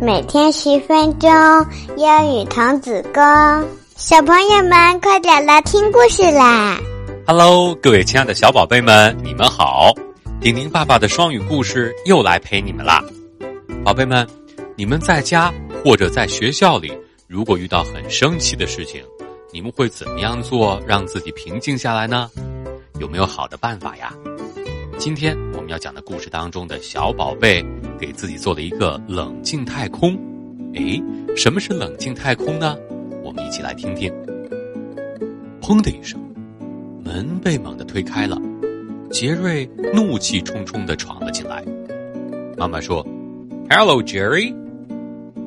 每天十分钟，英语童子功。小朋友们，快点来听故事啦！Hello，各位亲爱的小宝贝们，你们好！丁丁爸爸的双语故事又来陪你们啦。宝贝们，你们在家或者在学校里，如果遇到很生气的事情，你们会怎么样做，让自己平静下来呢？有没有好的办法呀？今天们要讲的故事当中的小宝贝给自己做了一个冷静太空。诶，什么是冷静太空呢？我们一起来听听。砰的一声，门被猛地推开了，杰瑞怒气冲冲的闯了进来。妈妈说：“Hello, Jerry。”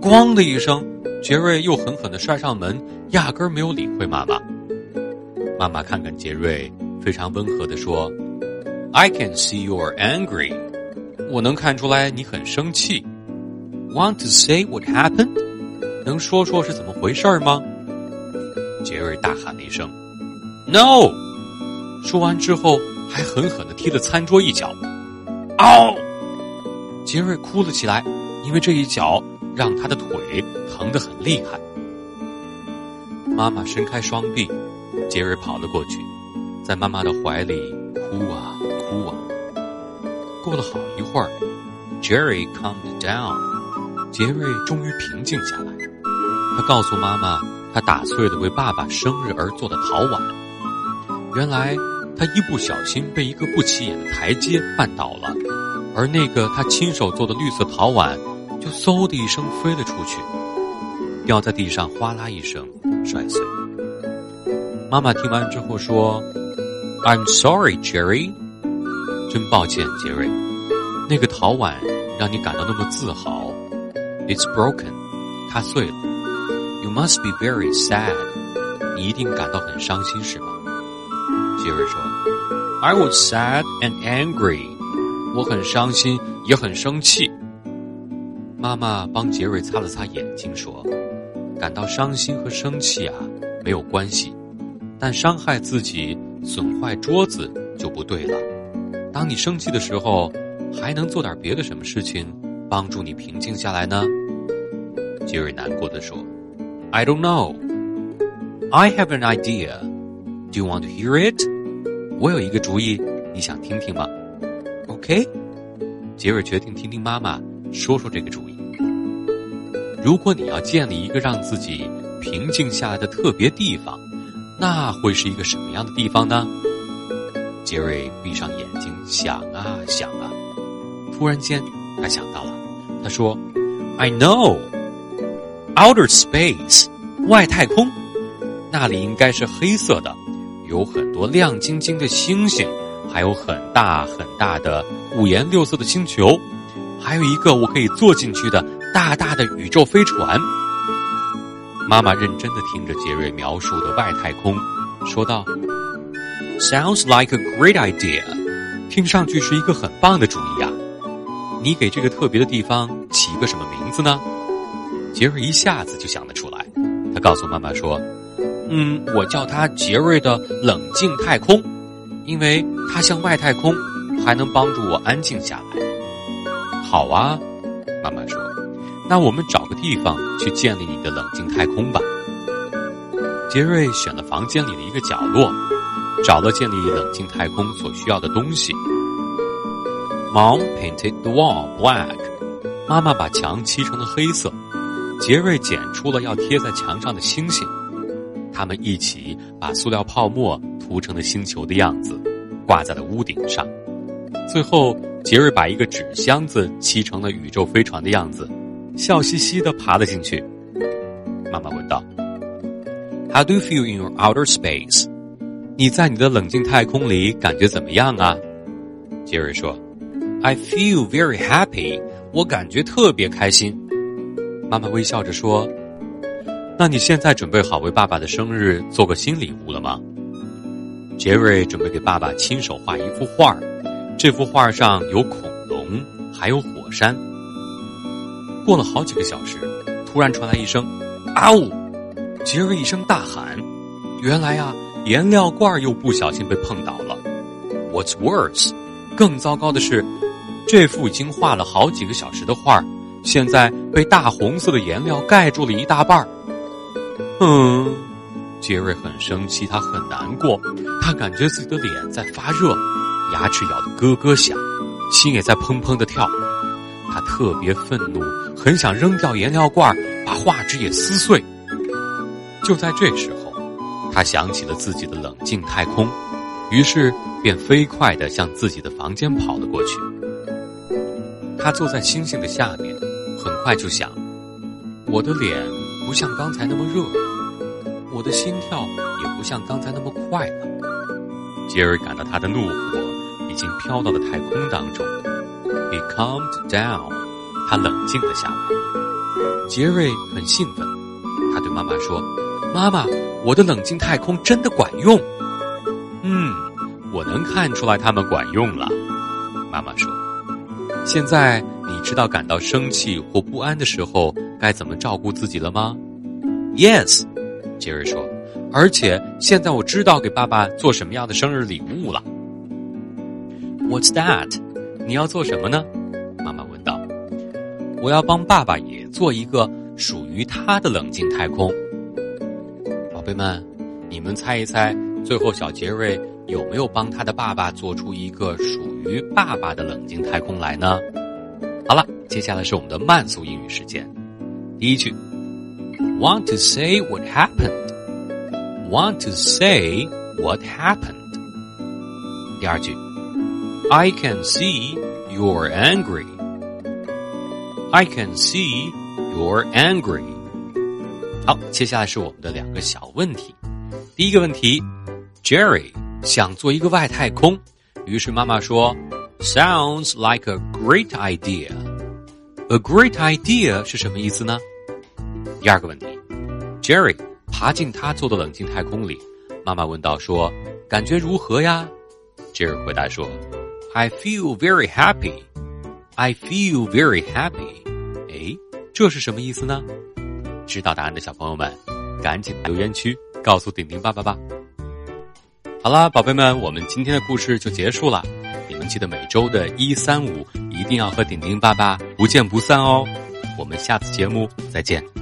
咣的一声，杰瑞又狠狠的摔上门，压根儿没有理会妈妈。妈妈看看杰瑞，非常温和的说。I can see you're angry. 我能看出来你很生气。Want to say what happened? 能说说是怎么回事吗？杰瑞大喊了一声：“No！” 说完之后，还狠狠的踢了餐桌一脚。嗷！杰瑞哭了起来，因为这一脚让他的腿疼得很厉害。妈妈伸开双臂，杰瑞跑了过去，在妈妈的怀里哭啊。哭啊！过了好一会儿，Jerry calmed down，杰瑞终于平静下来。他告诉妈妈，他打碎了为爸爸生日而做的陶碗。原来他一不小心被一个不起眼的台阶绊倒了，而那个他亲手做的绿色陶碗就嗖的一声飞了出去，掉在地上，哗啦一声摔碎。妈妈听完之后说：“I'm sorry, Jerry。”真抱歉，杰瑞，那个陶碗让你感到那么自豪。It's broken，它碎了。You must be very sad，你一定感到很伤心，是吗？杰瑞说：“I was sad and angry，我很伤心，也很生气。”妈妈帮杰瑞擦了擦眼睛，说：“感到伤心和生气啊没有关系，但伤害自己、损坏桌子就不对了。”当你生气的时候，还能做点别的什么事情帮助你平静下来呢？杰瑞难过的说：“I don't know. I have an idea. Do you want to hear it？” 我有一个主意，你想听听吗？OK。杰瑞决定听听妈妈说说这个主意。如果你要建立一个让自己平静下来的特别地方，那会是一个什么样的地方呢？杰瑞闭上眼睛想啊想啊，突然间他想到了，他说：“I know, outer space，外太空，那里应该是黑色的，有很多亮晶晶的星星，还有很大很大的五颜六色的星球，还有一个我可以坐进去的大大的宇宙飞船。”妈妈认真的听着杰瑞描述的外太空，说道。Sounds like a great idea，听上去是一个很棒的主意呀。你给这个特别的地方起一个什么名字呢？杰瑞一下子就想得出来，他告诉妈妈说：“嗯，我叫它杰瑞的冷静太空，因为它像外太空，还能帮助我安静下来。”好啊，妈妈说：“那我们找个地方去建立你的冷静太空吧。”杰瑞选了房间里的一个角落。找了建立冷静太空所需要的东西。Mom painted the wall black。妈妈把墙漆成了黑色。杰瑞剪出了要贴在墙上的星星。他们一起把塑料泡沫涂成了星球的样子，挂在了屋顶上。最后，杰瑞把一个纸箱子漆成了宇宙飞船的样子，笑嘻嘻的爬了进去。妈妈问道：“How do you feel in your outer space？” 你在你的冷静太空里感觉怎么样啊？杰瑞说：“I feel very happy，我感觉特别开心。”妈妈微笑着说：“那你现在准备好为爸爸的生日做个新礼物了吗？”杰瑞准备给爸爸亲手画一幅画这幅画上有恐龙，还有火山。过了好几个小时，突然传来一声“啊呜”，杰瑞一声大喊：“原来啊！”颜料罐又不小心被碰倒了。What's worse？更糟糕的是，这幅已经画了好几个小时的画现在被大红色的颜料盖住了一大半儿。嗯，杰瑞很生气，他很难过，他感觉自己的脸在发热，牙齿咬得咯咯响，心也在砰砰的跳。他特别愤怒，很想扔掉颜料罐，把画纸也撕碎。就在这时候，他想起了自己的冷静太空，于是便飞快地向自己的房间跑了过去。他坐在星星的下面，很快就想：我的脸不像刚才那么热，我的心跳也不像刚才那么快了。杰瑞感到他的怒火已经飘到了太空当中。He calmed down，他冷静了下来。杰瑞很兴奋，他对妈妈说。妈妈，我的冷静太空真的管用。嗯，我能看出来他们管用了。妈妈说：“现在你知道感到生气或不安的时候该怎么照顾自己了吗？”Yes，杰瑞说。而且现在我知道给爸爸做什么样的生日礼物了。What's that？你要做什么呢？妈妈问道。我要帮爸爸也做一个属于他的冷静太空。宝贝们，你们猜一猜，最后小杰瑞有没有帮他的爸爸做出一个属于爸爸的冷静太空来呢？好了，接下来是我们的慢速英语时间。第一句，Want to say what happened？Want to say what happened？第二句，I can see you're angry。I can see you're angry。 好，接下来是我们的两个小问题。第一个问题，Jerry 想做一个外太空，于是妈妈说：“Sounds like a great idea。” A great idea 是什么意思呢？第二个问题，Jerry 爬进他做的冷静太空里，妈妈问道：“说感觉如何呀？”Jerry 回答说：“I feel very happy. I feel very happy。”哎，这是什么意思呢？知道答案的小朋友们，赶紧留言区告诉顶顶爸爸吧。好啦，宝贝们，我们今天的故事就结束了。你们记得每周的一三五一定要和顶顶爸爸不见不散哦。我们下次节目再见。